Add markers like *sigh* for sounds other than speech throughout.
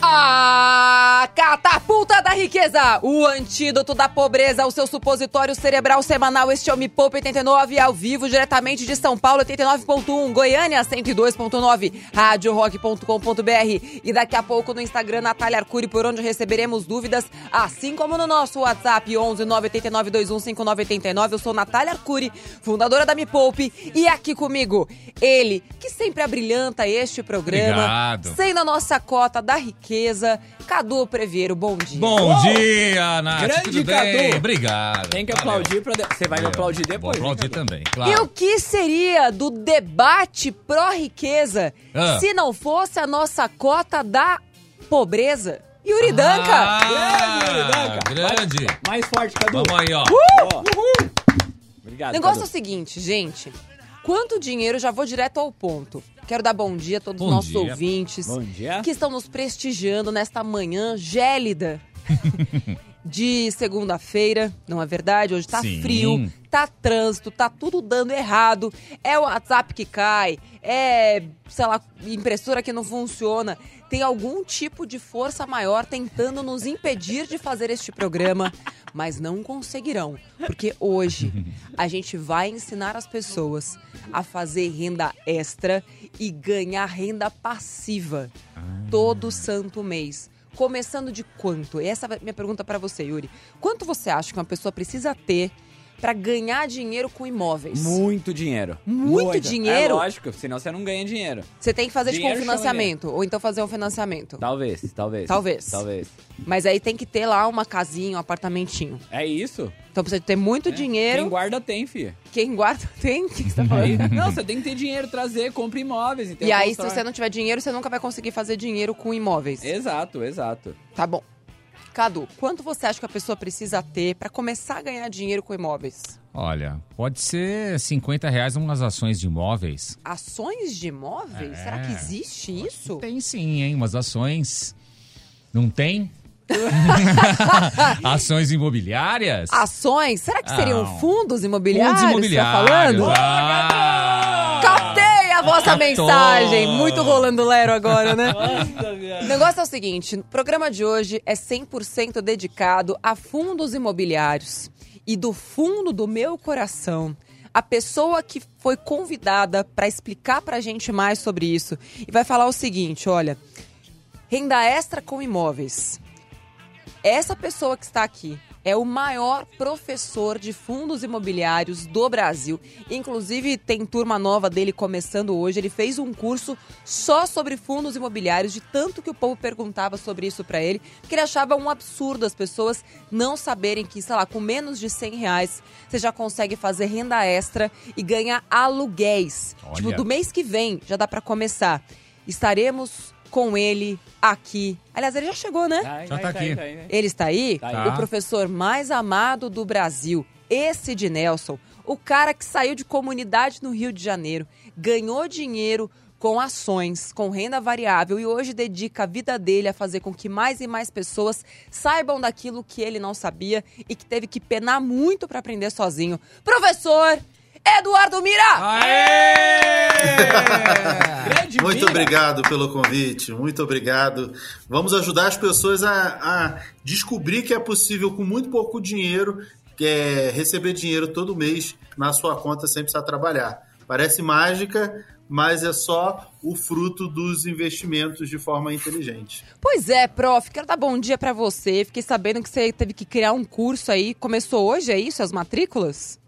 A catapulta da riqueza, o antídoto da pobreza, o seu supositório cerebral semanal, este é o Me Poupe 89, ao vivo, diretamente de São Paulo, 89.1, Goiânia, 102.9, radiorock.com.br e daqui a pouco no Instagram, Natália Arcuri, por onde receberemos dúvidas, assim como no nosso WhatsApp, 11 989 215989. Eu sou Natália Arcuri, fundadora da Me Poupe, e aqui comigo, ele, que sempre abrilhanta este programa, Obrigado. sendo a nossa cota da riqueza, Cadu Preveiro, bom dia. Bom dia, Nath. Grande tudo bem? Cadu. Obrigado. Tem que Valeu. aplaudir pra. de- Você vai me Valeu. aplaudir Vou depois. aplaudir hein, Cadu? também, E claro. o que seria do debate pró-riqueza Ah. se não fosse a nossa cota da pobreza? Yuri Danca! Ah, Grande, Yuri Danca. grande. Mais forte, Cadu. Vamos aí, ó. Ó. Obrigado. O negócio é o Cadu. seguinte, gente. Quanto dinheiro, já vou direto ao ponto. Quero dar bom dia a todos os nossos dia. ouvintes Bom dia. que estão nos prestigiando nesta manhã gélida *laughs* de segunda-feira, não é verdade? Hoje tá Sim. frio, tá trânsito, tá tudo dando errado. É o WhatsApp que cai, é, sei lá, impressora que não funciona. Tem algum tipo de força maior tentando nos impedir de fazer este programa, mas não conseguirão, porque hoje a gente vai ensinar as pessoas a fazer renda extra e ganhar renda passiva todo santo mês. Começando de quanto? Essa é a minha pergunta pra você, Yuri. Quanto você acha que uma pessoa precisa ter pra ganhar dinheiro com imóveis? Muito dinheiro. Muito dinheiro? É lógico, senão você não ganha dinheiro. Você tem que fazer tipo um Dinheiro financiamento, ou então fazer um financiamento. Talvez, talvez. Talvez. Talvez. Mas aí tem que ter lá uma casinha, um apartamentinho. É isso. Então precisa ter muito É. dinheiro. Quem guarda tem, filha. Quem guarda *laughs* tem. O que você tá falando? não, você tem que ter dinheiro, trazer, compra imóveis. Então E aí, se você não tiver dinheiro, você nunca vai conseguir fazer dinheiro com imóveis. Exato, exato. Tá bom. Cadu, quanto você acha que a pessoa precisa ter pra começar a ganhar dinheiro com imóveis? Olha, pode ser 50 reais umas ações de imóveis. Ações de imóveis? É. Será que existe isso? Tem sim, hein? Umas ações. Não tem? *laughs* ações imobiliárias? Ações? Será que seriam Não. fundos imobiliários? Fundos Tá imobiliários. falando? Ah! A vossa Captou. mensagem! Muito rolando lero agora, né? *laughs* Nossa, O negócio é o seguinte, o programa de hoje é 100% dedicado a fundos imobiliários. E do fundo do meu coração, a pessoa que foi convidada para explicar pra gente mais sobre isso e vai falar o seguinte, olha, renda extra com imóveis. Essa pessoa que está aqui é o maior professor de fundos imobiliários do Brasil. Inclusive, tem turma nova dele começando hoje. Ele fez um curso só sobre fundos imobiliários, de tanto que o povo perguntava sobre isso para ele, que ele achava um absurdo as pessoas não saberem que, sei lá, com menos de 100 reais você já consegue fazer renda extra e ganhar aluguéis. Olha. Tipo, do mês que vem já dá para começar. Estaremos com ele aqui. Aliás, ele já chegou, né? Ai, Já tá ai, aqui. ai. Ele está aí? Tá aí. O professor mais amado do Brasil, esse de Nelson. O cara que saiu de comunidade no Rio de Janeiro, ganhou dinheiro com ações, com renda variável e hoje dedica a vida dele a fazer com que mais e mais pessoas saibam daquilo que ele não sabia e que teve que penar muito para aprender sozinho. Professor Eduardo Mira! Aê! *laughs* Grande Muito Mira. obrigado pelo convite, muito obrigado. Vamos ajudar as pessoas a, a descobrir que é possível, com muito pouco dinheiro, que é receber dinheiro todo mês na sua conta sem precisar trabalhar. Parece mágica, mas é só o fruto dos investimentos de forma inteligente. Pois é, prof, quero dar bom dia pra você. Fiquei sabendo que você teve que criar um curso aí. Começou hoje, é isso? As matrículas?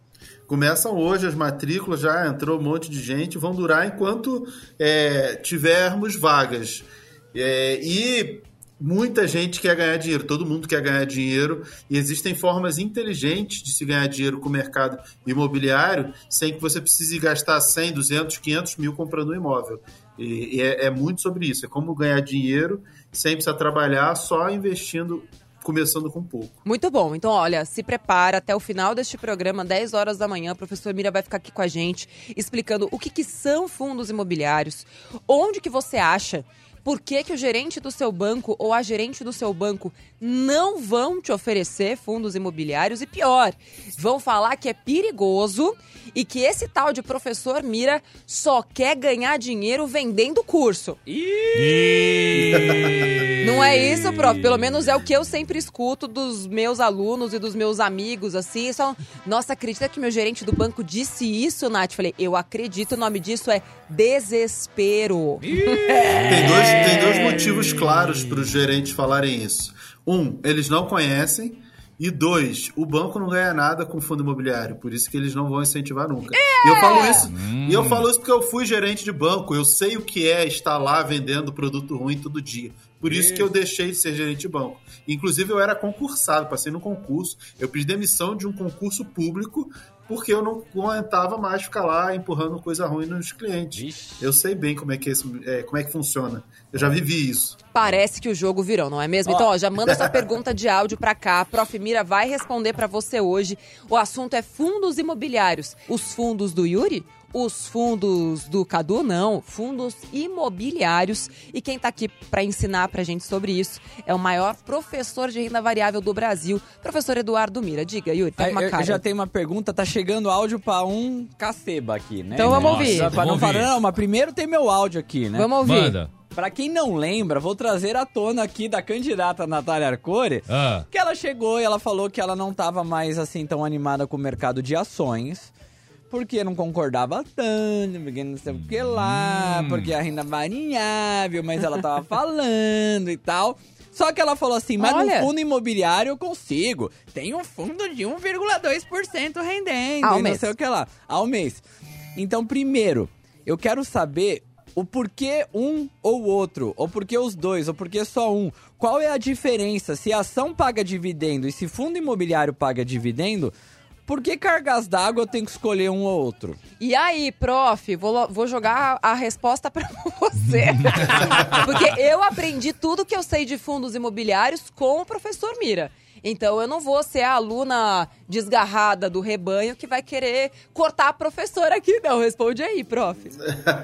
Começam hoje as matrículas, já entrou um monte de gente, vão durar enquanto é, tivermos vagas. É, e muita gente quer ganhar dinheiro, todo mundo quer ganhar dinheiro, e existem formas inteligentes de se ganhar dinheiro com o mercado imobiliário sem que você precise gastar 100, 200, 500 mil comprando um imóvel. E, e é, é muito sobre isso, é como ganhar dinheiro sem precisar trabalhar, só investindo, começando com pouco. Muito bom. Então, olha, se prepara até o final deste programa, 10 horas da manhã. O professor Mira vai ficar aqui com a gente, explicando o que, que são fundos imobiliários, onde que você acha Por que, que o gerente do seu banco ou a gerente do seu banco não vão te oferecer fundos imobiliários? E pior, vão falar que é perigoso e que esse tal de professor Mira só quer ganhar dinheiro vendendo curso. *laughs* Não é isso, prof? Pelo menos é o que eu sempre escuto dos meus alunos e dos meus amigos, assim. Só, Nossa, acredita que meu gerente do banco disse isso, Nath? Falei, eu acredito, o nome disso é desespero. *laughs* Tem dois, tem dois motivos claros para os gerentes falarem isso. Um, eles não conhecem. E dois, o banco não ganha nada com fundo imobiliário, por isso que eles não vão incentivar nunca. E eu falo isso, e eu falo isso porque eu fui gerente de banco, eu sei o que é estar lá vendendo produto ruim todo dia. Por isso que eu deixei de ser gerente de banco. Inclusive, eu era concursado, passei no concurso. Eu pedi demissão de um concurso público porque eu não aguentava mais ficar lá empurrando coisa ruim nos clientes. Vixe. Eu sei bem como é que, esse, é, como é que funciona. Eu já vivi isso. Parece que o jogo virou, não é mesmo? Então, ó, já manda sua *laughs* pergunta de áudio pra cá. A Prof. Mira vai responder pra você hoje. O assunto é fundos imobiliários. Os fundos do Yuri? Os fundos do Cadu, não. Fundos imobiliários. E quem tá aqui pra ensinar pra gente sobre isso é o maior professor de renda variável do Brasil, professor Eduardo Mira. Diga, Yuri, tá uma eu, cara. eu já tenho uma pergunta, tá chegando áudio pra um caceba aqui, né? Então vamos Nossa, ouvir. Pra não Vamos falar, ouvir. não, mas primeiro tem meu áudio aqui, né? Vamos ouvir. Manda. Pra quem não lembra, vou trazer à tona aqui da candidata Natália Arcore, Ah. que ela chegou e ela falou que ela não tava mais assim tão animada com o mercado de ações. Porque não concordava tanto, porque não sei o que lá, Hum. porque a renda variável, mas ela tava falando e tal. Só que ela falou assim, mas Olha. no fundo imobiliário eu consigo. Tem um fundo de 1,2% rendendo Ao e não mês. sei o que lá. Ao mês. Então, primeiro, eu quero saber o porquê um ou outro, ou porquê os dois, ou porquê só um. Qual é a diferença se a ação paga dividendo e se fundo imobiliário paga dividendo? Por que cargas d'água eu tenho que escolher um ou outro? E aí, prof, vou, vou jogar a resposta pra você. *laughs* Porque eu aprendi tudo que eu sei de fundos imobiliários com o professor Mira. Então eu não vou ser a aluna desgarrada do rebanho que vai querer cortar a professora aqui, não. Responde aí, prof.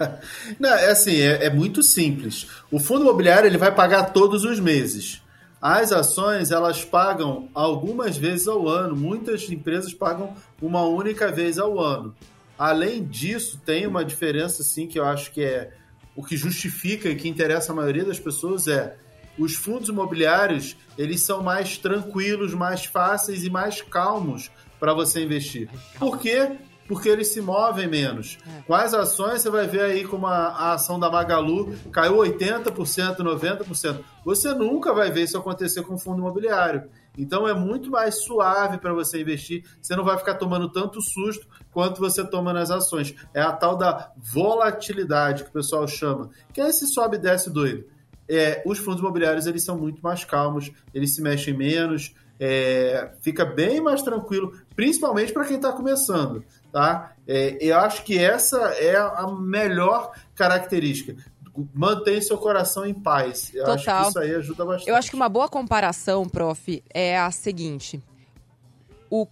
*laughs* Não, é assim, é, é muito simples. O fundo imobiliário ele vai pagar todos os meses. As ações elas pagam algumas vezes ao ano. Muitas empresas pagam uma única vez ao ano. Além disso, tem uma diferença assim que eu acho que é o que justifica e que interessa a maioria das pessoas é os fundos imobiliários eles são mais tranquilos, mais fáceis e mais calmos para você investir. Por quê? Porque eles se movem menos. Com as ações, você vai ver aí como a, a ação da Magalu caiu 80%, 90%. Você nunca vai ver isso acontecer com o fundo imobiliário. Então é muito mais suave para você investir. Você não vai ficar tomando tanto susto quanto você toma nas ações. É a tal da volatilidade que o pessoal chama, que é esse sobe e desce doido. É, os fundos imobiliários eles são muito mais calmos, eles se mexem menos, é, fica bem mais tranquilo, principalmente para quem está começando, tá? É, eu acho que essa é a melhor característica. Mantém seu coração em paz. Eu acho Total. que isso aí ajuda bastante. Eu acho que uma boa comparação, prof, é a seguinte. O,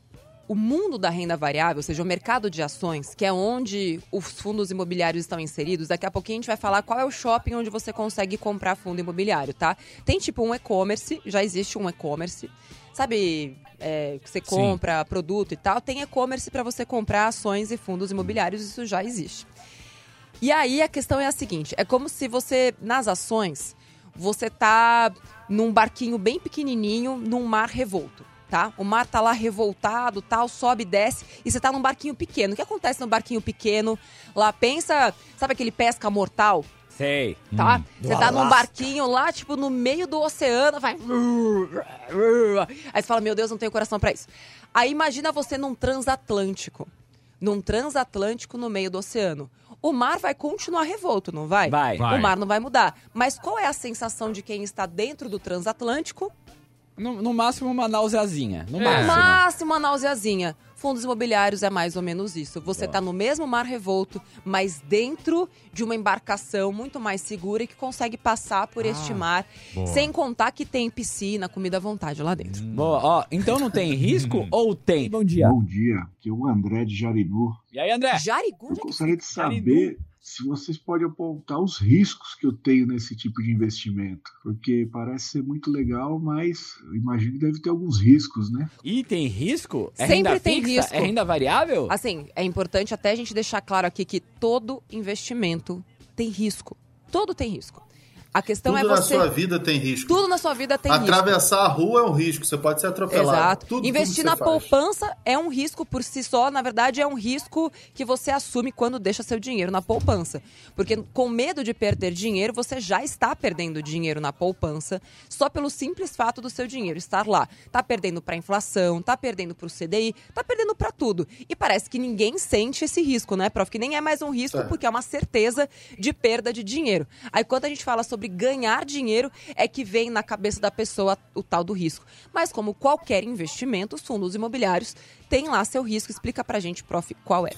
o mundo da renda variável, ou seja, o mercado de ações, que é onde os fundos imobiliários estão inseridos, daqui a pouquinho a gente vai falar qual é o shopping onde você consegue comprar fundo imobiliário, tá? Tem tipo um e-commerce, já existe um e-commerce. Sabe, é, que você Sim. compra produto e tal, tem e-commerce para você comprar ações e fundos imobiliários, isso já existe. E aí a questão é a seguinte: é como se você, nas ações, você tá num barquinho bem pequenininho, num mar revolto. Tá? O mar tá lá revoltado, tal, sobe e desce, e você tá num barquinho pequeno. O que acontece no barquinho pequeno? Lá pensa, sabe aquele pesca mortal? Sei. tá? do Você tá num barquinho lá, tipo, no meio do oceano, vai. Aí você fala, meu Deus, não tenho coração pra isso. Aí imagina você num transatlântico. Num transatlântico no meio do oceano. O mar vai continuar revolto, não vai? Vai. Vai. O mar não vai mudar. Mas qual é a sensação de quem está dentro do transatlântico? No, no máximo uma náuseazinha. No É. Máximo. máximo uma náuseazinha. Fundos imobiliários é mais ou menos isso. Você está no mesmo mar revolto, mas dentro de uma embarcação muito mais segura e que consegue passar por este mar, boa. sem contar que tem piscina, comida à vontade lá dentro. Boa, ó, então não tem risco *laughs* ou tem? Bom dia. Bom dia, aqui é o André de Jarinu. E aí, André? Jarigu, Eu é que gostaria de saber se vocês podem apontar os riscos que eu tenho nesse tipo de investimento, porque parece ser muito legal, mas eu imagino que deve ter alguns riscos, né? E tem risco? É Sempre renda tem fixa? risco. É renda variável? Assim, é importante até a gente deixar claro aqui que todo investimento tem risco. Todo tem risco. A questão Tudo é na você. sua vida tem risco. Tudo na sua vida tem risco. Atravessar a rua é um risco, você pode ser atropelado. Exato. Tudo, Investir tudo na faz. poupança é um risco por si só. Na verdade, é um risco que você assume quando deixa seu dinheiro na poupança. Porque com medo de perder dinheiro, você já está perdendo dinheiro na poupança só pelo simples fato do seu dinheiro estar lá. Tá perdendo para inflação, tá perdendo para o CDI, tá perdendo para tudo. E parece que ninguém sente esse risco, né, prof? Que nem é mais um risco É. porque é uma certeza de perda de dinheiro. Aí quando a gente fala sobre ganhar dinheiro, é que vem na cabeça da pessoa o tal do risco. Mas como qualquer investimento, os fundos imobiliários têm lá seu risco. Explica pra gente, prof, qual é.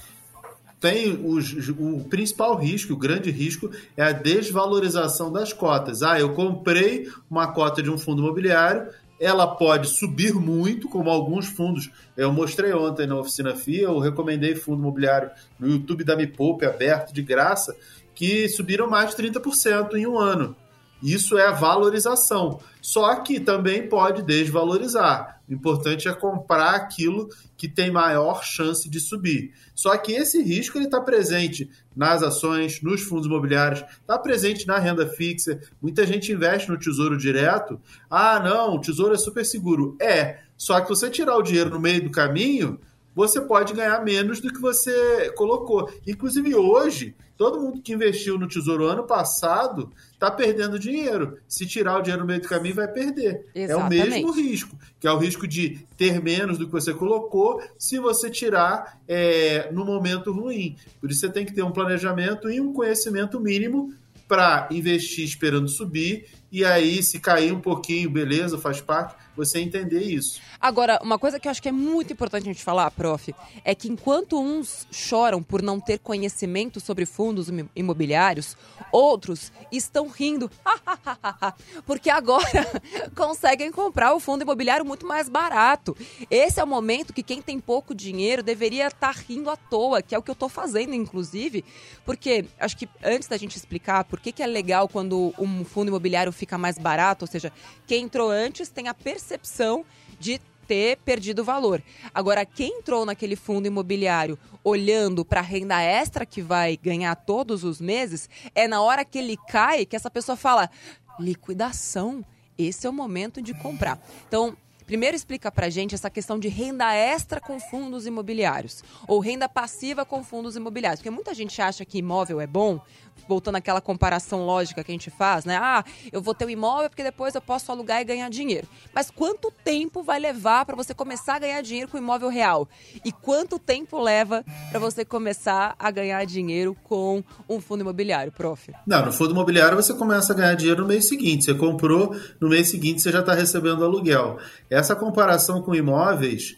Tem os, o principal risco, o grande risco, é a desvalorização das cotas. Ah, eu comprei uma cota de um fundo imobiliário, ela pode subir muito, como alguns fundos. Eu mostrei ontem na oficina FIA, eu recomendei fundo imobiliário no YouTube da Me Poupe, aberto de graça, que subiram mais de 30% em um ano. Isso é a valorização. Só que também pode desvalorizar. O importante é comprar aquilo que tem maior chance de subir. Só que esse risco está presente nas ações, nos fundos imobiliários, está presente na renda fixa. Muita gente investe no tesouro direto. Ah, não, o tesouro é super seguro. É, só que você tirar o dinheiro no meio do caminho, você pode ganhar menos do que você colocou. Inclusive hoje, todo mundo que investiu no Tesouro ano passado está perdendo dinheiro. Se tirar o dinheiro no meio do caminho, vai perder. É o Exatamente. mesmo risco, que é o risco de ter menos do que você colocou se você tirar é, no momento ruim. Por isso você tem que ter um planejamento e um conhecimento mínimo para investir esperando subir e aí se cair um pouquinho, beleza, faz parte, você entender isso. Agora, uma coisa que eu acho que é muito importante a gente falar, prof, é que enquanto uns choram por não ter conhecimento sobre fundos imo- imobiliários, outros estão rindo, *laughs* porque agora *laughs* conseguem comprar o fundo imobiliário muito mais barato. Esse é o momento que quem tem pouco dinheiro deveria estar rindo à toa, que é o que eu estou fazendo, inclusive, porque acho que antes da gente explicar por que, que é legal quando um fundo imobiliário fica mais barato, ou seja, quem entrou antes tem a percepção de ter perdido valor. Agora, quem entrou naquele fundo imobiliário olhando para a renda extra que vai ganhar todos os meses, é na hora que ele cai que essa pessoa fala: liquidação, esse é o momento de comprar. Então, Primeiro explica pra gente essa questão de renda extra com fundos imobiliários ou renda passiva com fundos imobiliários, porque muita gente acha que imóvel é bom, voltando àquela comparação lógica que a gente faz, né? Ah, eu vou ter um imóvel porque depois eu posso alugar e ganhar dinheiro. Mas quanto tempo vai levar para você começar a ganhar dinheiro com imóvel real? E quanto tempo leva para você começar a ganhar dinheiro com um fundo imobiliário, prof? Não, no fundo imobiliário você começa a ganhar dinheiro no mês seguinte. Você comprou, no mês seguinte você já está recebendo aluguel. Essa comparação com imóveis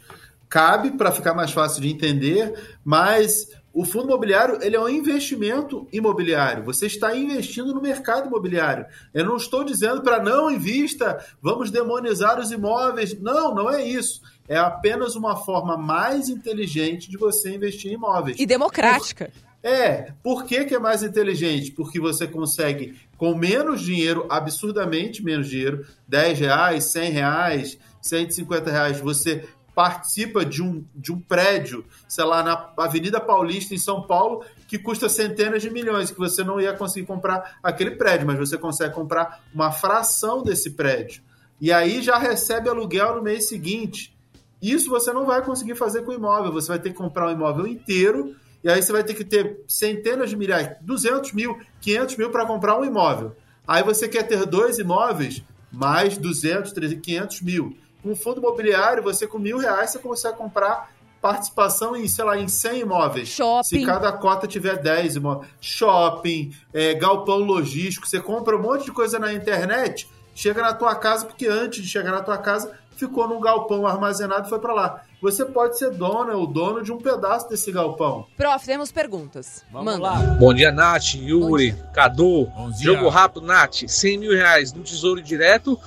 cabe para ficar mais fácil de entender, mas o fundo imobiliário ele é um investimento imobiliário. Você está investindo no mercado imobiliário. Eu não estou dizendo para não invista, vamos demonizar os imóveis. Não, não é isso. É apenas uma forma mais inteligente de você investir em imóveis. E democrática. É, por que, que é mais inteligente? Porque você consegue, com menos dinheiro, absurdamente menos dinheiro, 10 reais, 100 reais, 150 reais, você participa de um, de um prédio, sei lá, na Avenida Paulista, em São Paulo, que custa centenas de milhões, que você não ia conseguir comprar aquele prédio, mas você consegue comprar uma fração desse prédio. E aí já recebe aluguel no mês seguinte. Isso você não vai conseguir fazer com imóvel, você vai ter que comprar um imóvel inteiro e aí você vai ter que ter centenas de milhares, 200 mil, 500 mil para comprar um imóvel. Aí você quer ter dois imóveis, mais 200, 300, 500 mil. Um fundo imobiliário, você com mil reais, você consegue comprar participação em, sei lá, em 100 imóveis. Shopping. Se cada cota tiver 10 imóveis. Shopping, é, galpão logístico, você compra um monte de coisa na internet, chega na tua casa, porque antes de chegar na tua casa, ficou num galpão armazenado e foi para lá. Você pode ser dona ou dono de um pedaço desse galpão. Prof, temos perguntas. Vamos Manda. lá. Bom dia, Nath, Yuri, Cadu. Bom dia. Jogo rápido, Nath. 100 mil reais no Tesouro Direto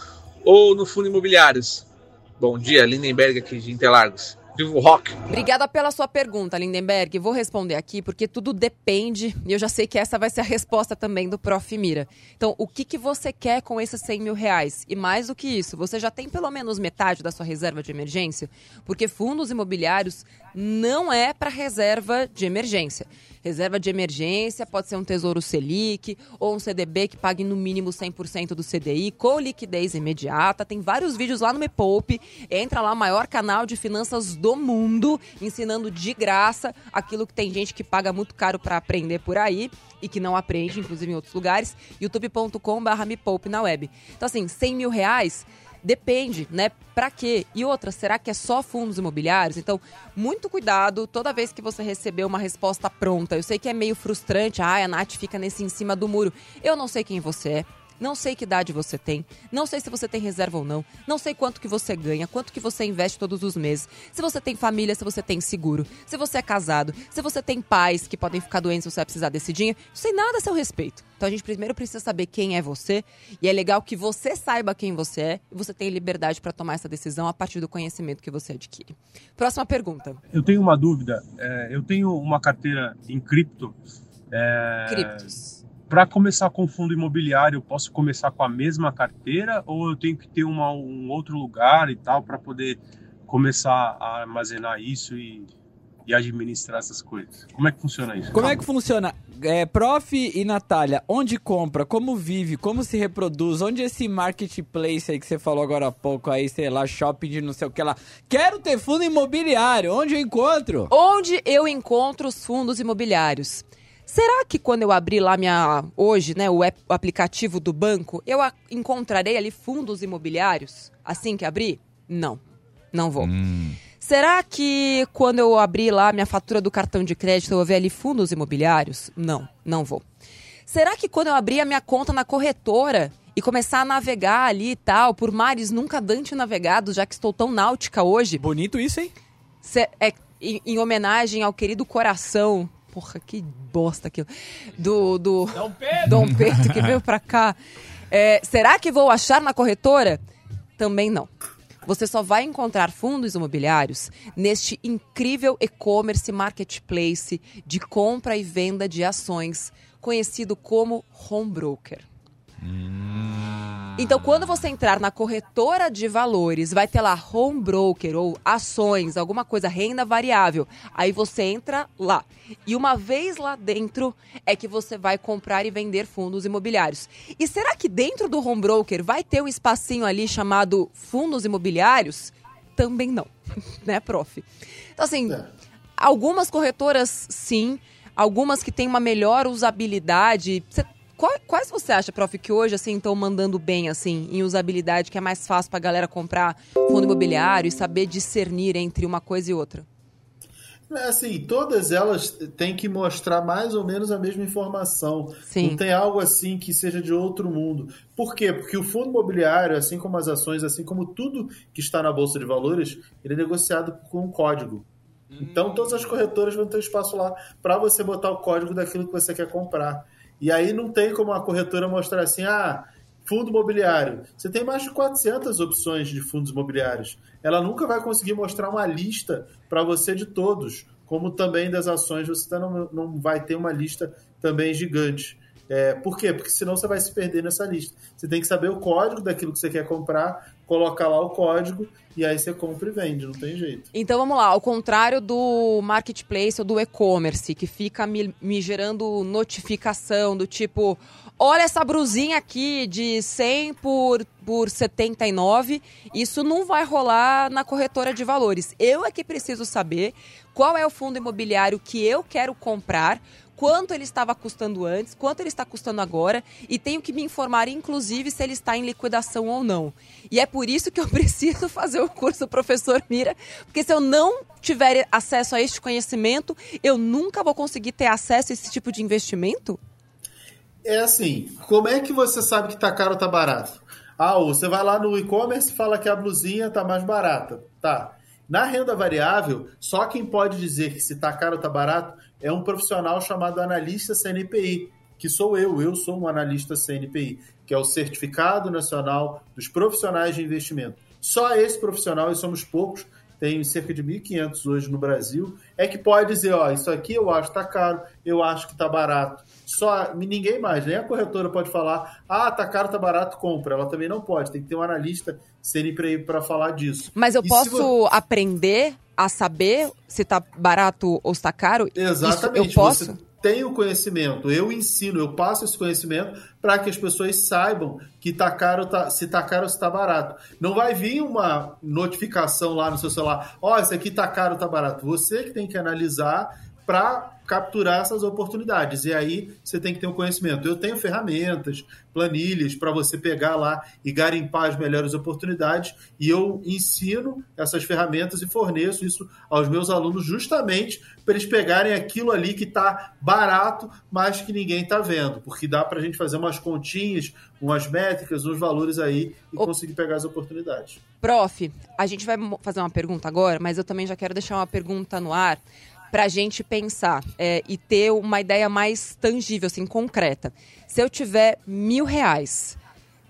ou no Fundo Imobiliários? Bom dia, Lindenberg aqui de Interlagos. Vivo Rock. Obrigada pela sua pergunta, Lindenberg. Vou responder aqui porque tudo depende, e eu já sei que essa vai ser a resposta também do Prof. Mira. Então, o que, que você quer com esses 100 mil reais? E mais do que isso, você já tem pelo menos metade da sua reserva de emergência? Porque fundos imobiliários não é para reserva de emergência. Reserva de emergência pode ser um Tesouro Selic ou um CDB que pague no mínimo 100% do CDI com liquidez imediata. Tem vários vídeos lá no Me Poupe. Entra lá, maior canal de finanças do mundo, ensinando de graça aquilo que tem gente que paga muito caro para aprender por aí e que não aprende, inclusive em outros lugares. youtube.com.br Me Poupe na web. Então, assim, 100 mil reais Depende, né? Para quê? E outra, será que é só fundos imobiliários? Então, muito cuidado toda vez que você receber uma resposta pronta. Eu sei que é meio frustrante, ah, a Nath fica nesse em cima do muro. Eu não sei quem você é. Não sei que idade você tem, não sei se você tem reserva ou não, não sei quanto que você ganha, quanto que você investe todos os meses, se você tem família, se você tem seguro, se você é casado, se você tem pais que podem ficar doentes se você vai precisar desse dinheiro, não sei nada a seu respeito. Então a gente primeiro precisa saber quem é você e é legal que você saiba quem você é e você tem liberdade para tomar essa decisão a partir do conhecimento que você adquire. Próxima pergunta. Eu tenho uma dúvida. É, eu tenho uma carteira em cripto. É... Criptos para começar com fundo imobiliário, eu posso começar com a mesma carteira ou eu tenho que ter uma, um outro lugar e tal para poder começar a armazenar isso e, e, administrar essas coisas? Como é que funciona isso? Como é que funciona? É, prof e Natália, onde compra, como vive, como se reproduz, onde esse marketplace aí que você falou agora há pouco aí, sei lá, shopping de não sei o que lá. Quero ter fundo imobiliário, onde eu encontro? Onde eu encontro os fundos imobiliários? Será que quando eu abrir lá minha hoje, né, o, app, o aplicativo do banco, eu a, encontrarei ali fundos imobiliários assim que abrir? Não, não vou. Hum. Será que quando eu abrir lá minha fatura do cartão de crédito eu vou ver ali fundos imobiliários? Não, não vou. Será que quando eu abrir a minha conta na corretora e começar a navegar ali e tal, por mares nunca dante navegados, já que estou tão náutica hoje? Bonito isso, hein? é, em, em homenagem ao querido coração porra, que bosta aquilo. Do, do Dom Pedro, Dom Pedro que veio pra cá. É, será que vou achar na corretora? Também não. Você só vai encontrar fundos imobiliários neste incrível e-commerce marketplace de compra e venda de ações, conhecido como home broker. Então, quando você entrar na corretora de valores, vai ter lá home broker ou ações, alguma coisa, renda variável. Aí você entra lá. E uma vez lá dentro é que você vai comprar e vender fundos imobiliários. E será que dentro do home broker vai ter um espacinho ali chamado fundos imobiliários? Também não, *laughs* né, prof? Então, assim, é. algumas corretoras sim, algumas que têm uma melhor usabilidade. Você quais você acha, prof, que hoje assim estão mandando bem assim em usabilidade, que é mais fácil para a galera comprar fundo imobiliário e saber discernir entre uma coisa e outra? É assim, todas elas têm que mostrar mais ou menos a mesma informação. Sim. Não tem algo assim que seja de outro mundo. Por quê? Porque o fundo imobiliário, assim como as ações, assim como tudo que está na Bolsa de Valores, ele é negociado com um código. Então, todas as corretoras vão ter espaço lá para você botar o código daquilo que você quer comprar. E aí não tem como a corretora mostrar assim, ah, fundo imobiliário. Você tem mais de 400 opções de fundos imobiliários. Ela nunca vai conseguir mostrar uma lista para você de todos, como também das ações, você não, não vai ter uma lista também gigante. É, por quê? Porque senão você vai se perder nessa lista. Você tem que saber o código daquilo que você quer comprar, colocar lá o código e aí você compra e vende, não tem jeito. Então vamos lá, ao contrário do marketplace ou do e-commerce, que fica me, me gerando notificação do tipo, olha essa brusinha aqui de 100 por, por 79, isso não vai rolar na corretora de valores. Eu é que preciso saber qual é o fundo imobiliário que eu quero comprar, quanto ele estava custando antes, quanto ele está custando agora e tenho que me informar, inclusive, se ele está em liquidação ou não. E é por isso que eu *laughs* preciso fazer o curso Professor Mira, porque se eu não tiver acesso a este conhecimento, eu nunca vou conseguir ter acesso a esse tipo de investimento? É assim, como é que você sabe que está caro ou está barato? Ah, você vai lá no e-commerce e fala que a blusinha está mais barata. Tá. Na renda variável, só quem pode dizer que se está caro ou está barato é um profissional chamado analista CNPI, que sou eu, eu sou um analista CNPI, que é o Certificado Nacional dos Profissionais de Investimento. Só esse profissional, e somos poucos, tem cerca de 1.500 hoje no Brasil, é que pode dizer, ó, isso aqui eu acho que tá caro, eu acho que tá barato. Só ninguém mais, nem a corretora pode falar, ah, tá caro, tá barato, compra. Ela também não pode, tem que ter um analista sempre para falar disso. Mas eu E posso aprender a saber se tá barato ou se tá caro? Exatamente. Isso eu posso? Você tem o conhecimento, eu ensino, eu passo esse conhecimento para que as pessoas saibam que tá caro, tá, se tá caro ou se tá barato. Não vai vir uma notificação lá no seu celular, ó, isso aqui tá caro tá barato. Você que tem que analisar para capturar essas oportunidades. E aí você tem que ter um conhecimento. Eu tenho ferramentas, planilhas para você pegar lá e garimpar as melhores oportunidades. E eu ensino essas ferramentas e forneço isso aos meus alunos justamente para eles pegarem aquilo ali que está barato, mas que ninguém está vendo. Porque dá para a gente fazer umas continhas, umas métricas, uns valores aí e Ô- conseguir pegar as oportunidades. Prof, a gente vai fazer uma pergunta agora, mas eu também já quero deixar uma pergunta no ar para a gente pensar é, e ter uma ideia mais tangível, assim, concreta. Se eu tiver mil reais,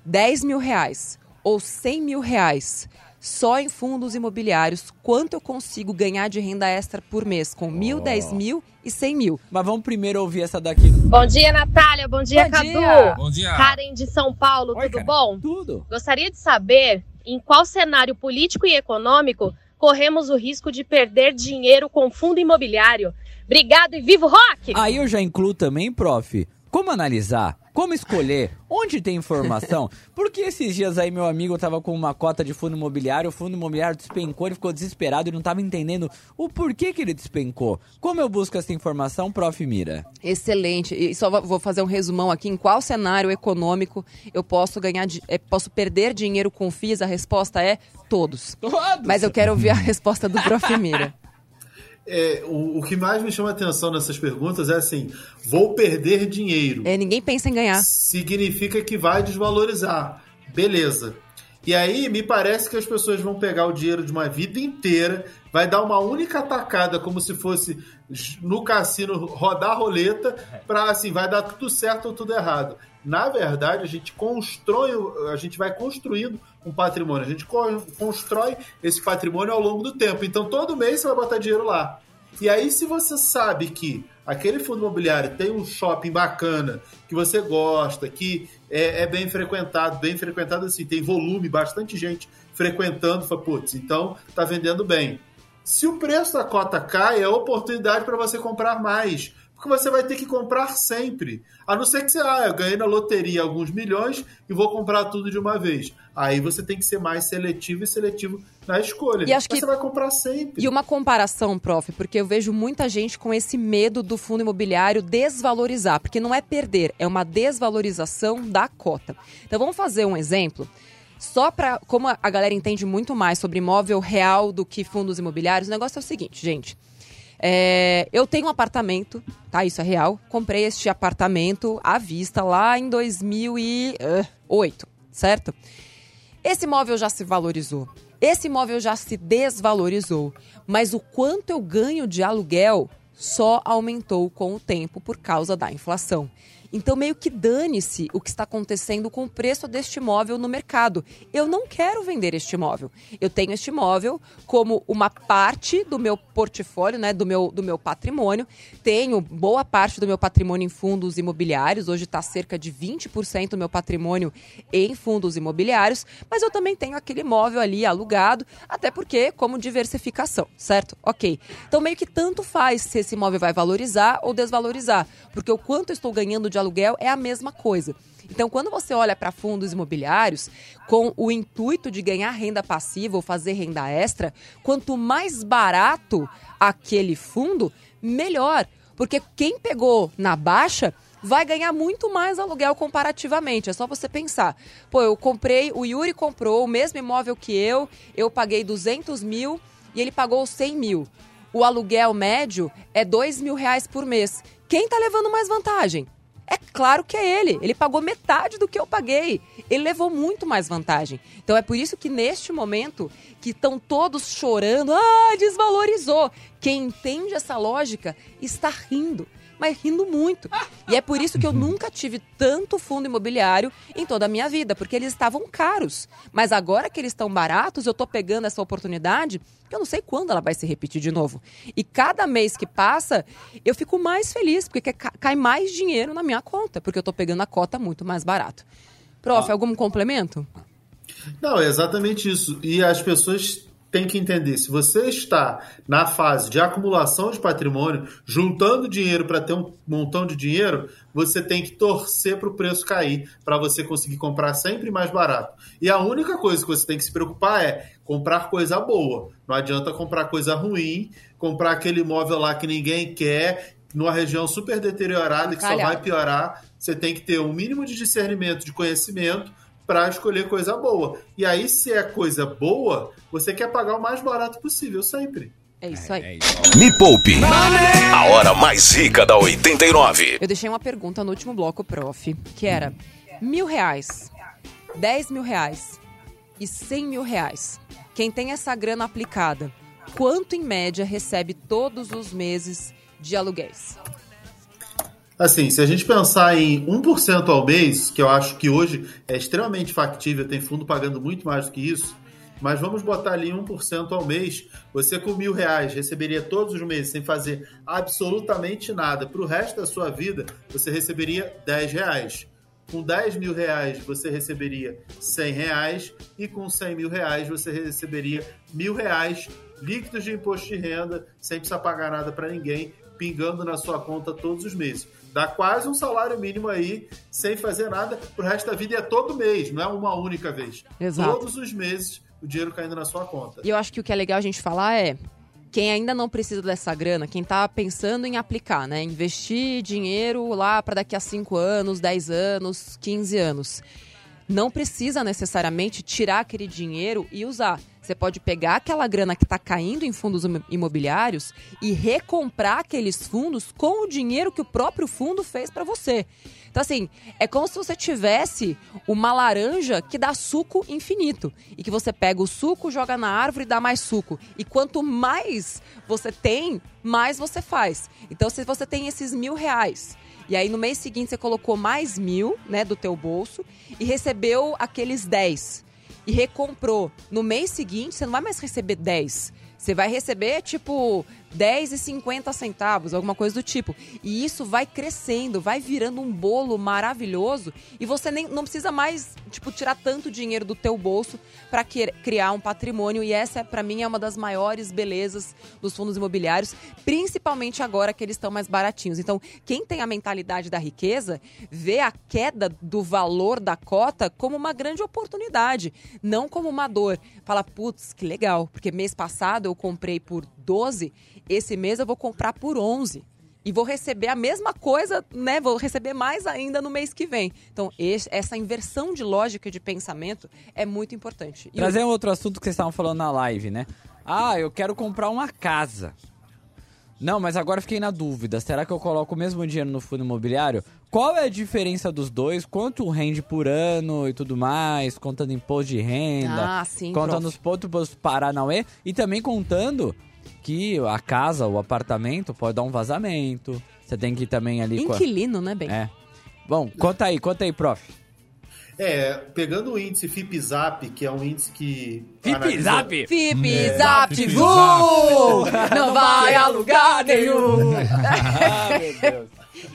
dez mil reais ou cem mil reais só em fundos imobiliários, quanto eu consigo ganhar de renda extra por mês? Com mil, dez mil e cem mil. Mas vamos primeiro ouvir essa daqui. Bom dia, Natália. Bom dia, Bom Cadu. dia. Bom dia. Karen de São Paulo, Oi, tudo Karen. bom? Tudo. Gostaria de saber em qual cenário político e econômico corremos o risco de perder dinheiro com fundo imobiliário. Obrigado e viva o rock! Aí eu já incluo também, prof, como analisar, como escolher, onde tem informação. *laughs* Porque esses dias aí meu amigo tava com uma cota de fundo imobiliário, o fundo imobiliário despencou, ele ficou desesperado e não tava entendendo o porquê que ele despencou. Como eu busco essa informação, prof Mira? Excelente. E só vou fazer um resumão aqui. Em qual cenário econômico eu posso ganhar, eh, posso perder dinheiro com FIIs? A resposta é todos. Todos. Mas eu quero ouvir a *laughs* resposta do Prof. Mira. É, o, o que mais me chama a atenção nessas perguntas é assim: vou perder dinheiro. É, ninguém pensa em ganhar. significa que vai desvalorizar. Beleza. E aí me parece que as pessoas vão pegar o dinheiro de uma vida inteira, vai dar uma única tacada, como se fosse no cassino rodar a roleta, para assim, vai dar tudo certo ou tudo errado. Na verdade, a gente constrói, a gente vai construindo um patrimônio, a gente co- constrói esse patrimônio ao longo do tempo. Então todo mês você vai botar dinheiro lá. E aí, se você sabe que aquele fundo imobiliário tem um shopping bacana, que você gosta, que é, é bem frequentado, bem frequentado assim, tem volume, bastante gente frequentando, fala, putz, então tá vendendo bem. Se o preço da cota cai, é oportunidade para você comprar mais. Porque você vai ter que comprar sempre. A não ser que você, ah, eu ganhei na loteria alguns milhões e vou comprar tudo de uma vez. Aí você tem que ser mais seletivo e seletivo na escolha. E acho que- você vai comprar sempre. E uma comparação, prof, porque eu vejo muita gente com esse medo do fundo imobiliário desvalorizar, porque não é perder, é uma desvalorização da cota. Então vamos fazer um exemplo. Só para como a galera entende muito mais sobre imóvel real do que fundos imobiliários, o negócio é o seguinte, gente. É, eu tenho um apartamento, tá? Isso é real. Comprei este apartamento à vista lá em 2008, certo? Esse imóvel já se valorizou. Esse imóvel já se desvalorizou. Mas o quanto eu ganho de aluguel só aumentou com o tempo por causa da inflação. Então, meio que dane-se o que está acontecendo com o preço deste imóvel no mercado. Eu não quero vender este imóvel. Eu tenho este imóvel como uma parte do meu portfólio, né, do meu, do meu patrimônio. Tenho boa parte do meu patrimônio em fundos imobiliários. Hoje está cerca de 20% do meu patrimônio em fundos imobiliários. Mas eu também tenho aquele imóvel ali alugado, até porque como diversificação, certo? Ok. Então, meio que tanto faz se esse imóvel vai valorizar ou desvalorizar. Porque o quanto eu estou ganhando de aluguel é a mesma coisa. Então, quando você olha para fundos imobiliários com o intuito de ganhar renda passiva ou fazer renda extra, quanto mais barato aquele fundo, melhor. Porque quem pegou na baixa vai ganhar muito mais aluguel comparativamente. É só você pensar. Pô, eu comprei, o Yuri comprou o mesmo imóvel que eu, eu paguei 200 mil e ele pagou 100 mil. O aluguel médio é 2 mil reais por mês. Quem tá levando mais vantagem? É claro que é ele. Ele pagou metade do que eu paguei. Ele levou muito mais vantagem. Então é por isso que neste momento que estão todos chorando, ah, desvalorizou. Quem entende essa lógica está rindo. Mas rindo muito. E é por isso que eu nunca tive tanto fundo imobiliário em toda a minha vida, porque eles estavam caros. Mas agora que eles estão baratos, eu tô pegando essa oportunidade, que eu não sei quando ela vai se repetir de novo. E cada mês que passa, eu fico mais feliz, porque ca- cai mais dinheiro na minha conta, porque eu tô pegando a cota muito mais barato. Prof, algum complemento? Não, é exatamente isso. E as pessoas têm que entender: se você está na fase de acumulação de patrimônio, juntando dinheiro para ter um montão de dinheiro, você tem que torcer para o preço cair, para você conseguir comprar sempre mais barato. E a única coisa que você tem que se preocupar é comprar coisa boa. Não adianta comprar coisa ruim, comprar aquele imóvel lá que ninguém quer, numa região super deteriorada que só vai piorar. Você tem que ter um mínimo de discernimento, de conhecimento para escolher coisa boa. E aí, se é coisa boa, você quer pagar o mais barato possível, sempre. É isso aí. É isso. Me Poupe. A hora mais rica da 89. Eu deixei uma pergunta no último bloco, prof, que era mil reais, dez mil reais e cem mil reais. Quem tem essa grana aplicada, quanto em média recebe todos os meses de aluguéis? Assim, se a gente pensar em 1% ao mês, que eu acho que hoje é extremamente factível, tem fundo pagando muito mais do que isso, mas vamos botar ali 1% ao mês, você com mil reais receberia todos os meses, sem fazer absolutamente nada, para o resto da sua vida, você receberia 10 reais. Com 10 mil reais, você receberia 100 reais, e com 100 mil reais, você receberia mil reais líquidos de imposto de renda, sem precisar pagar nada para ninguém, pingando na sua conta todos os meses. Dá quase um salário mínimo aí, sem fazer nada, pro resto da vida e é todo mês, não é uma única vez. Exato. Todos os meses o dinheiro caindo na sua conta. E eu acho que o que é legal a gente falar é quem ainda não precisa dessa grana, quem tá pensando em aplicar, né? Investir dinheiro lá para daqui a 5 anos, 10 anos, 15 anos. Não precisa necessariamente tirar aquele dinheiro e usar. Você pode pegar aquela grana que está caindo em fundos imo- imobiliários e recomprar aqueles fundos com o dinheiro que o próprio fundo fez para você. Então, assim, é como se você tivesse uma laranja que dá suco infinito. E que você pega o suco, joga na árvore e dá mais suco. E quanto mais você tem, mais você faz. Então, se você tem esses mil reais e aí no mês seguinte você colocou mais mil, né, do teu bolso e recebeu aqueles 10 e recomprou. No mês seguinte você não vai mais receber 10. Você vai receber tipo 10 e 50 centavos, alguma coisa do tipo. E isso vai crescendo, vai virando um bolo maravilhoso e você nem não precisa mais, tipo, tirar tanto dinheiro do teu bolso para criar um patrimônio e essa para mim é uma das maiores belezas dos fundos imobiliários, principalmente agora que eles estão mais baratinhos. Então, quem tem a mentalidade da riqueza vê a queda do valor da cota como uma grande oportunidade, não como uma dor. Fala, putz, que legal, porque mês passado eu comprei por 12, esse mês eu vou comprar por 11 e vou receber a mesma coisa, né? Vou receber mais ainda no mês que vem. Então, esse- essa inversão de lógica de pensamento é muito importante. E Trazer um outro assunto que vocês estavam falando na live, né? Ah, eu quero comprar uma casa. Não, mas agora fiquei na dúvida. Será que eu coloco o mesmo dinheiro no fundo imobiliário? Qual é a diferença dos dois? Quanto rende por ano e tudo mais? Contando imposto de renda. Ah, sim, Contando prof. os pontos Paranauê. E também contando que a casa, o apartamento pode dar um vazamento. Você tem que ir também ali... com a- Inquilino, né, bem? É. Bom, conta aí, conta aí, prof. É, pegando o índice FIPZAP, que é um índice que. analisa- FIPZAP! FIP, É. Não vai a lugar nenhum! *laughs* Ah, meu Deus.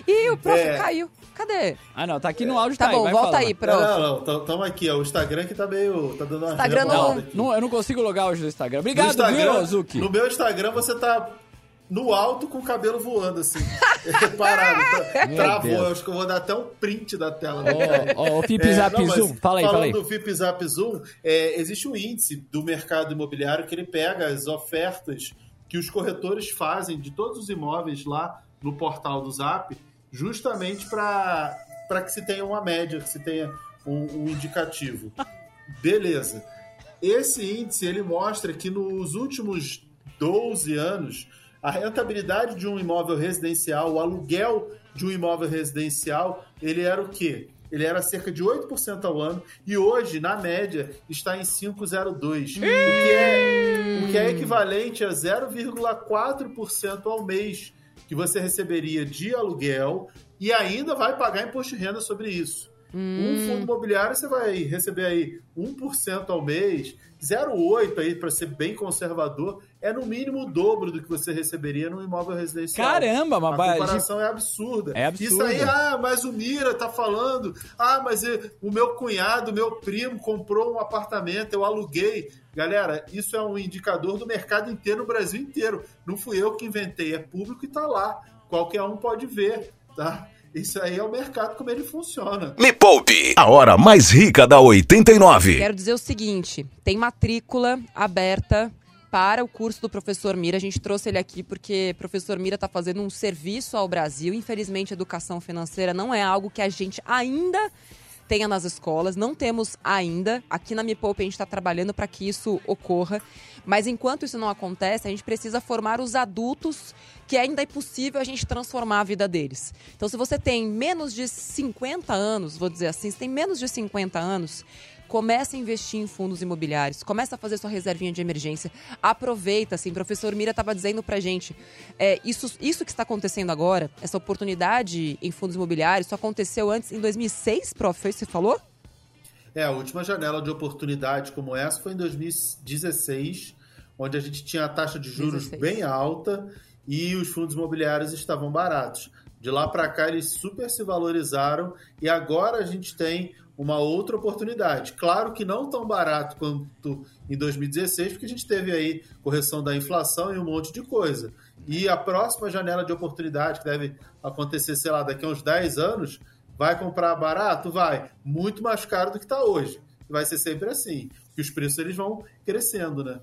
Ih, *laughs* o prof É. caiu. Cadê? Ah, não, tá aqui no áudio, Tá tá, aí, bom, vai volta falando. aí, prof. Não, não, não, tamo aqui, ó. O Instagram que tá meio. tá dando uma Instagram não-. Não, eu não consigo logar hoje no Instagram. No Obrigado, Instagram, viu, Zuki? No meu Instagram você tá no alto com o cabelo voando, assim. *laughs* Parado. Tá- Travou. Deus. Eu acho que eu vou dar até um print da tela. Ó, ó, o Fip Zap É, não, mas Zoom. Fala aí, falando fala aí. do FIP Zap Zoom, é, existe um índice do mercado imobiliário que ele pega as ofertas que os corretores fazem de todos os imóveis lá no portal do Zap, justamente para que se tenha uma média, que se tenha um, um indicativo. *laughs* Beleza. Esse índice ele mostra que nos últimos 12 anos a rentabilidade de um imóvel residencial, o aluguel de um imóvel residencial, ele era o quê? Ele era cerca de 8% ao ano e hoje, na média, está em 5,02%, o, que é, o que é equivalente a 0,4% ao mês que você receberia de aluguel e ainda vai pagar imposto de renda sobre isso. Hum. Um fundo imobiliário você vai receber aí 1% ao mês, 0,8 aí para ser bem conservador, é no mínimo o dobro do que você receberia num imóvel residencial. Caramba, mas a comparação é absurda. É absurdo. Isso aí, ah, mas o Mira tá falando, ah, mas eh, o meu cunhado, meu primo comprou um apartamento, eu aluguei. Galera, isso é um indicador do mercado inteiro, no Brasil inteiro. Não fui eu que inventei, é público e tá lá. Qualquer um pode ver, tá? Isso aí é o mercado como ele funciona. Me Poupe, a hora mais rica da 89. Quero dizer o seguinte: tem matrícula aberta para o curso do professor Mira. A gente trouxe ele aqui porque o professor Mira está fazendo um serviço ao Brasil. Infelizmente, educação financeira não é algo que a gente ainda tenha nas escolas. Não temos ainda. Aqui na Me Poupe a gente está trabalhando para que isso ocorra. Mas enquanto isso não acontece, a gente precisa formar os adultos que ainda é possível a gente transformar a vida deles. Então, se você tem menos de 50 anos, vou dizer assim, se tem menos de 50 anos, comece a investir em fundos imobiliários, comece a fazer sua reservinha de emergência, aproveita, assim, o professor Mira estava dizendo pra gente, é, isso, isso que está acontecendo agora, essa oportunidade em fundos imobiliários, isso aconteceu antes, em 2006, prof, foi isso que você falou? É, a última janela de oportunidade como essa foi em 2016, onde a gente tinha a taxa de juros 16. bem alta e os fundos imobiliários estavam baratos. De lá para cá eles super se valorizaram e agora a gente tem uma outra oportunidade. Claro que não tão barato quanto em 2016, porque a gente teve aí correção da inflação e um monte de coisa. E a próxima janela de oportunidade, que deve acontecer, sei lá, daqui a uns 10 anos, vai comprar barato? Vai. Muito mais caro do que está hoje. Vai ser sempre assim, que os preços eles vão crescendo, né?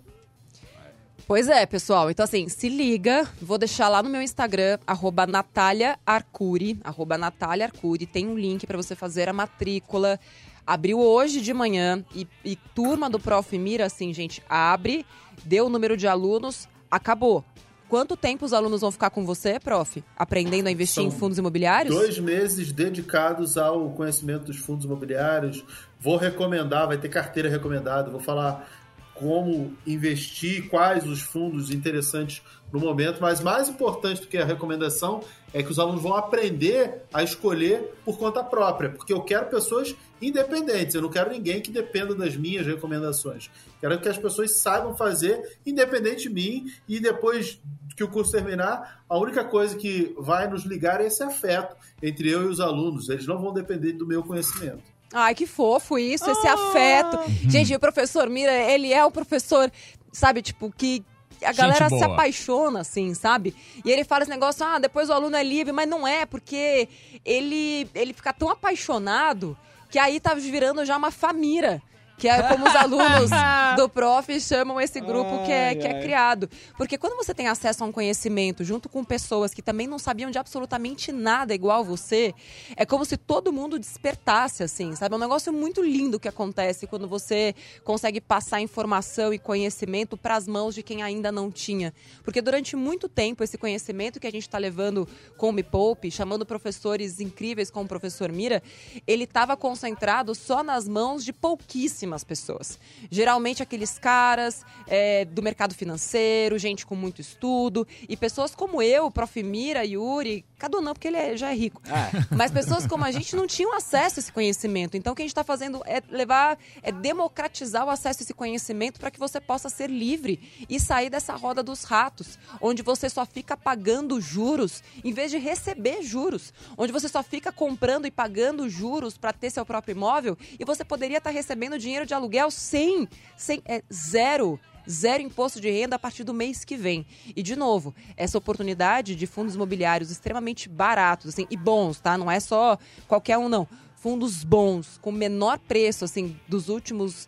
Pois é, pessoal. Então, assim, se liga. Vou deixar lá no meu Instagram, arroba Natália Arcuri, arroba Natália Arcuri. Tem um link para você fazer a matrícula. Abriu hoje de manhã e, e turma do Prof. Mira, assim, gente, abre, deu o número de alunos, acabou. Quanto tempo os alunos vão ficar com você, prof? Aprendendo a investir São em fundos imobiliários? Dois meses dedicados ao conhecimento dos fundos imobiliários. Vou recomendar, vai ter carteira recomendada, vou falar como investir, quais os fundos interessantes no momento, mas mais importante do que a recomendação é que os alunos vão aprender a escolher por conta própria, porque eu quero pessoas independentes, eu não quero ninguém que dependa das minhas recomendações. Quero que as pessoas saibam fazer independente de mim e depois que o curso terminar, a única coisa que vai nos ligar é esse afeto entre eu e os alunos. Eles não vão depender do meu conhecimento. Ai, que fofo isso, esse afeto. Gente, o professor Mira, ele é o professor, sabe, tipo, que a galera se apaixona, assim, sabe? E ele fala esse negócio, ah, depois o aluno é livre, mas não é, porque ele, ele fica tão apaixonado que aí tá virando já uma família. Que é como os alunos *laughs* do prof chamam esse grupo que é, Ai, que é ai. criado. Porque quando você tem acesso a um conhecimento junto com pessoas que também não sabiam de absolutamente nada igual você, é como se todo mundo despertasse, assim, sabe? É um negócio muito lindo que acontece quando você consegue passar informação e conhecimento para as mãos de quem ainda não tinha. Porque durante muito tempo, esse conhecimento que a gente está levando com o Me Poupe, chamando professores incríveis como o professor Mira, ele estava concentrado só nas mãos de pouquíssimas pessoas. Geralmente aqueles caras é, do mercado financeiro, gente com muito estudo, e pessoas como eu, Prof. Mira, Yuri, Cadu não, porque ele é- já é rico. *laughs* Mas pessoas como a gente não tinham acesso a esse conhecimento. Então, o que a gente está fazendo é levar, é democratizar o acesso a esse conhecimento para que você possa ser livre e sair dessa roda dos ratos, onde você só fica pagando juros em vez de receber juros, onde você só fica comprando e pagando juros para ter seu próprio imóvel e você poderia estar recebendo dinheiro de aluguel sem, sem é, zero zero imposto de renda a partir do mês que vem. E, de novo, essa oportunidade de fundos imobiliários extremamente baratos assim, e bons, tá? Não é só qualquer um, não. Fundos bons, com menor preço, assim, dos últimos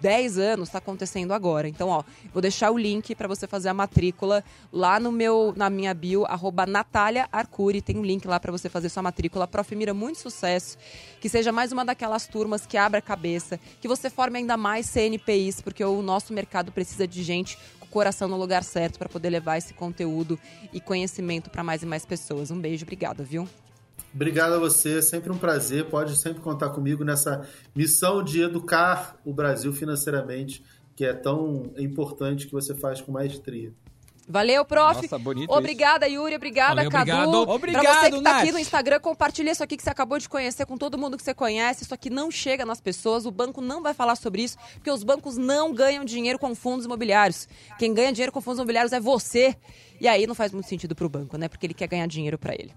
10 anos, está acontecendo agora. Então, ó, vou deixar o link para você fazer a matrícula lá no meu, na minha bio, arroba Natália Arcuri. Tem um link lá para você fazer sua matrícula. Prof. Mira, muito sucesso. Que seja mais uma daquelas turmas que abre a cabeça, que você forme ainda mais CNPIs, porque o nosso mercado precisa de gente com o coração no lugar certo para poder levar esse conteúdo e conhecimento para mais e mais pessoas. Um beijo, obrigada, viu? Obrigado a você, sempre um prazer. Pode sempre contar comigo nessa missão de educar o Brasil financeiramente, que é tão importante que você faz com maestria. Valeu, prof. Nossa, bonito Obrigada, Yuri. Obrigada, Valeu, Cadu. obrigado. Pra Obrigado, você que tá aqui Nath. no Instagram, compartilha isso aqui que você acabou de conhecer com todo mundo que você conhece. Isso aqui não chega nas pessoas. O banco não vai falar sobre isso, porque os bancos não ganham dinheiro com fundos imobiliários. Quem ganha dinheiro com fundos imobiliários é você. E aí não faz muito sentido pro banco, né? Porque ele quer ganhar dinheiro pra ele.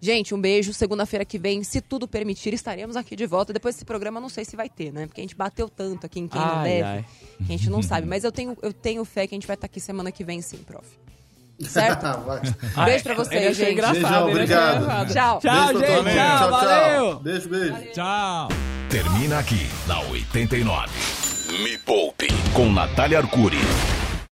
Gente, um beijo. Segunda-feira que vem, se tudo permitir, estaremos aqui de volta. Depois desse programa, não sei se vai ter, né? Porque a gente bateu tanto aqui em quem não Ai, deve. ai. Que a gente não sabe. *laughs* Mas eu tenho, eu tenho fé que a gente vai estar aqui semana que vem, sim, prof. *laughs* Certo? Vai. Beijo pra você, Ele achou gente. engraçado, Beijão, obrigado. engraçado. Tchau. Tchau, Beijo gente. Tchau, tchau, valeu. Beijo, beijo. Tchau. Termina aqui na 89. Me Poupe com Natália Arcuri.